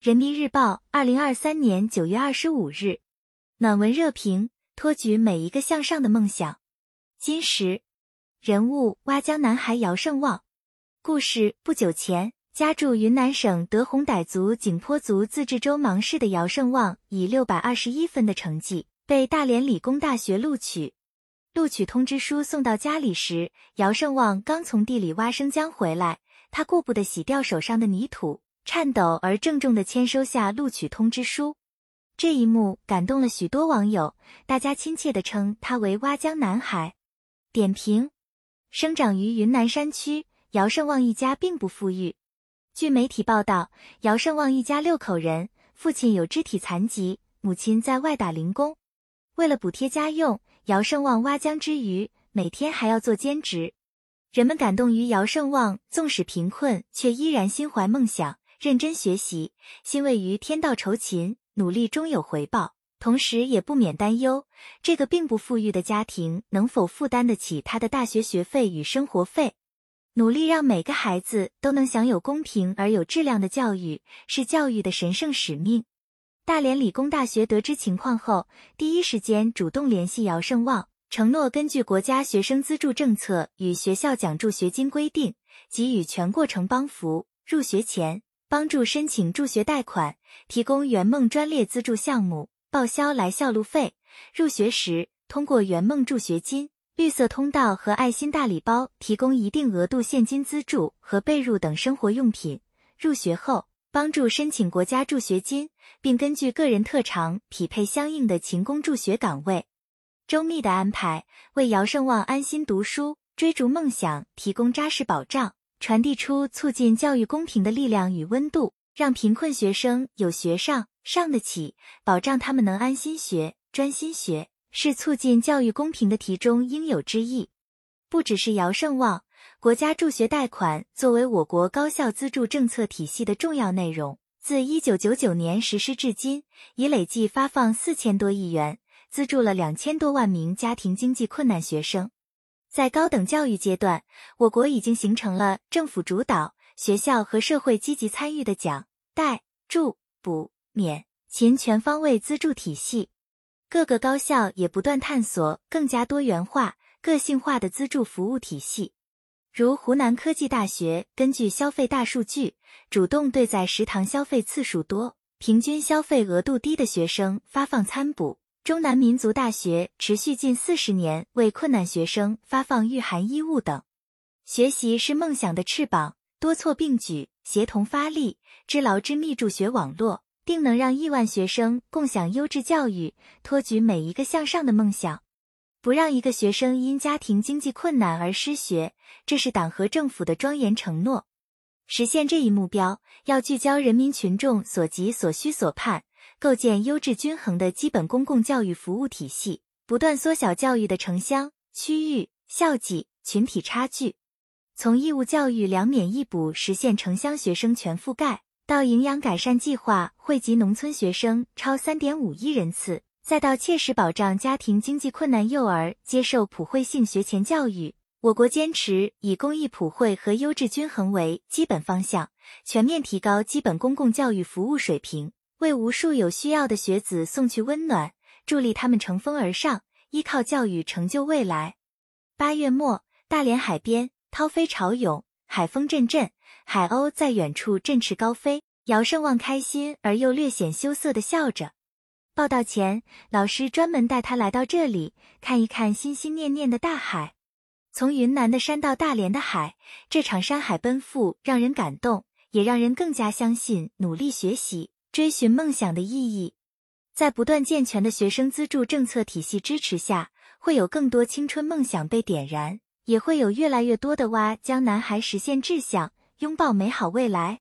人民日报，二零二三年九月二十五日，暖文热评：托举每一个向上的梦想。今时人物：挖江男孩姚胜旺。故事：不久前，家住云南省德宏傣族景颇族自治州芒市的姚胜旺，以六百二十一分的成绩被大连理工大学录取。录取通知书送到家里时，姚胜旺刚从地里挖生姜回来，他顾不得洗掉手上的泥土。颤抖而郑重地签收下录取通知书，这一幕感动了许多网友，大家亲切地称他为“蛙江男孩”。点评：生长于云南山区，姚胜旺一家并不富裕。据媒体报道，姚胜旺一家六口人，父亲有肢体残疾，母亲在外打零工。为了补贴家用，姚胜旺挖江之余，每天还要做兼职。人们感动于姚胜旺，纵使贫困，却依然心怀梦想。认真学习，欣慰于天道酬勤，努力终有回报。同时，也不免担忧这个并不富裕的家庭能否负担得起他的大学学费与生活费。努力让每个孩子都能享有公平而有质量的教育，是教育的神圣使命。大连理工大学得知情况后，第一时间主动联系姚胜旺，承诺根据国家学生资助政策与学校奖助学金规定，给予全过程帮扶。入学前。帮助申请助学贷款，提供圆梦专列资助项目，报销来校路费。入学时，通过圆梦助学金、绿色通道和爱心大礼包，提供一定额度现金资助和被褥等生活用品。入学后，帮助申请国家助学金，并根据个人特长匹配相应的勤工助学岗位。周密的安排，为姚胜旺安心读书、追逐梦想提供扎实保障。传递出促进教育公平的力量与温度，让贫困学生有学上、上得起，保障他们能安心学、专心学，是促进教育公平的题中应有之义。不只是姚胜旺，国家助学贷款作为我国高校资助政策体系的重要内容，自一九九九年实施至今，已累计发放四千多亿元，资助了两千多万名家庭经济困难学生。在高等教育阶段，我国已经形成了政府主导、学校和社会积极参与的奖、贷、助、补、免、勤全方位资助体系。各个高校也不断探索更加多元化、个性化的资助服务体系。如湖南科技大学根据消费大数据，主动对在食堂消费次数多、平均消费额度低的学生发放餐补。中南民族大学持续近四十年为困难学生发放御寒衣物等。学习是梦想的翅膀，多措并举，协同发力，织牢织密助学网络，定能让亿万学生共享优质教育，托举每一个向上的梦想，不让一个学生因家庭经济困难而失学。这是党和政府的庄严承诺。实现这一目标，要聚焦人民群众所急所需所盼。构建优质均衡的基本公共教育服务体系，不断缩小教育的城乡、区域、校际、群体差距。从义务教育两免一补实现城乡学生全覆盖，到营养改善计划惠及农村学生超三点五亿人次，再到切实保障家庭经济困难幼儿接受普惠性学前教育，我国坚持以公益普惠和优质均衡为基本方向，全面提高基本公共教育服务水平。为无数有需要的学子送去温暖，助力他们乘风而上，依靠教育成就未来。八月末，大连海边涛飞潮涌，海风阵阵，海鸥在远处振翅高飞。姚胜旺开心而又略显羞涩的笑着。报道前，老师专门带他来到这里看一看心心念念的大海。从云南的山到大连的海，这场山海奔赴让人感动，也让人更加相信努力学习。追寻梦想的意义，在不断健全的学生资助政策体系支持下，会有更多青春梦想被点燃，也会有越来越多的蛙将男孩实现志向，拥抱美好未来。